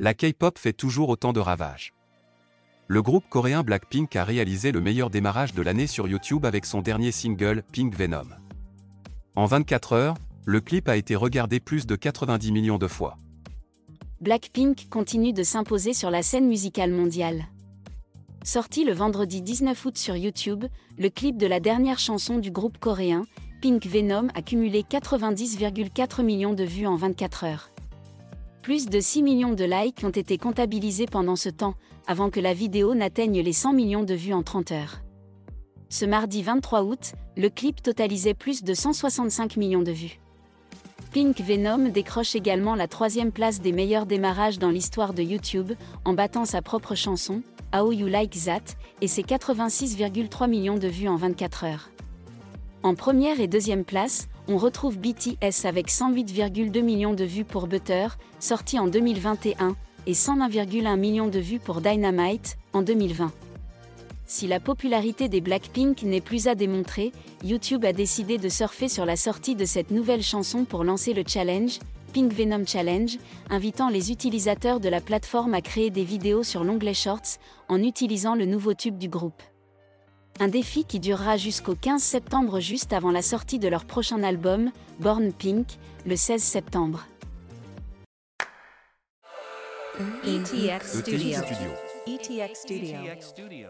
La K-pop fait toujours autant de ravages. Le groupe coréen Blackpink a réalisé le meilleur démarrage de l'année sur YouTube avec son dernier single, Pink Venom. En 24 heures, le clip a été regardé plus de 90 millions de fois. Blackpink continue de s'imposer sur la scène musicale mondiale. Sorti le vendredi 19 août sur YouTube, le clip de la dernière chanson du groupe coréen, Pink Venom, a cumulé 90,4 millions de vues en 24 heures. Plus de 6 millions de likes ont été comptabilisés pendant ce temps, avant que la vidéo n'atteigne les 100 millions de vues en 30 heures. Ce mardi 23 août, le clip totalisait plus de 165 millions de vues. Pink Venom décroche également la troisième place des meilleurs démarrages dans l'histoire de YouTube, en battant sa propre chanson, How You Like That, et ses 86,3 millions de vues en 24 heures. En première et deuxième place, on retrouve BTS avec 108,2 millions de vues pour Butter, sorti en 2021, et 101,1 millions de vues pour Dynamite, en 2020. Si la popularité des Blackpink n'est plus à démontrer, YouTube a décidé de surfer sur la sortie de cette nouvelle chanson pour lancer le challenge, Pink Venom Challenge, invitant les utilisateurs de la plateforme à créer des vidéos sur l'onglet Shorts en utilisant le nouveau tube du groupe. Un défi qui durera jusqu'au 15 septembre juste avant la sortie de leur prochain album, Born Pink, le 16 septembre. ETX ETX Studio. Studio. ETX Studio. ETX Studio.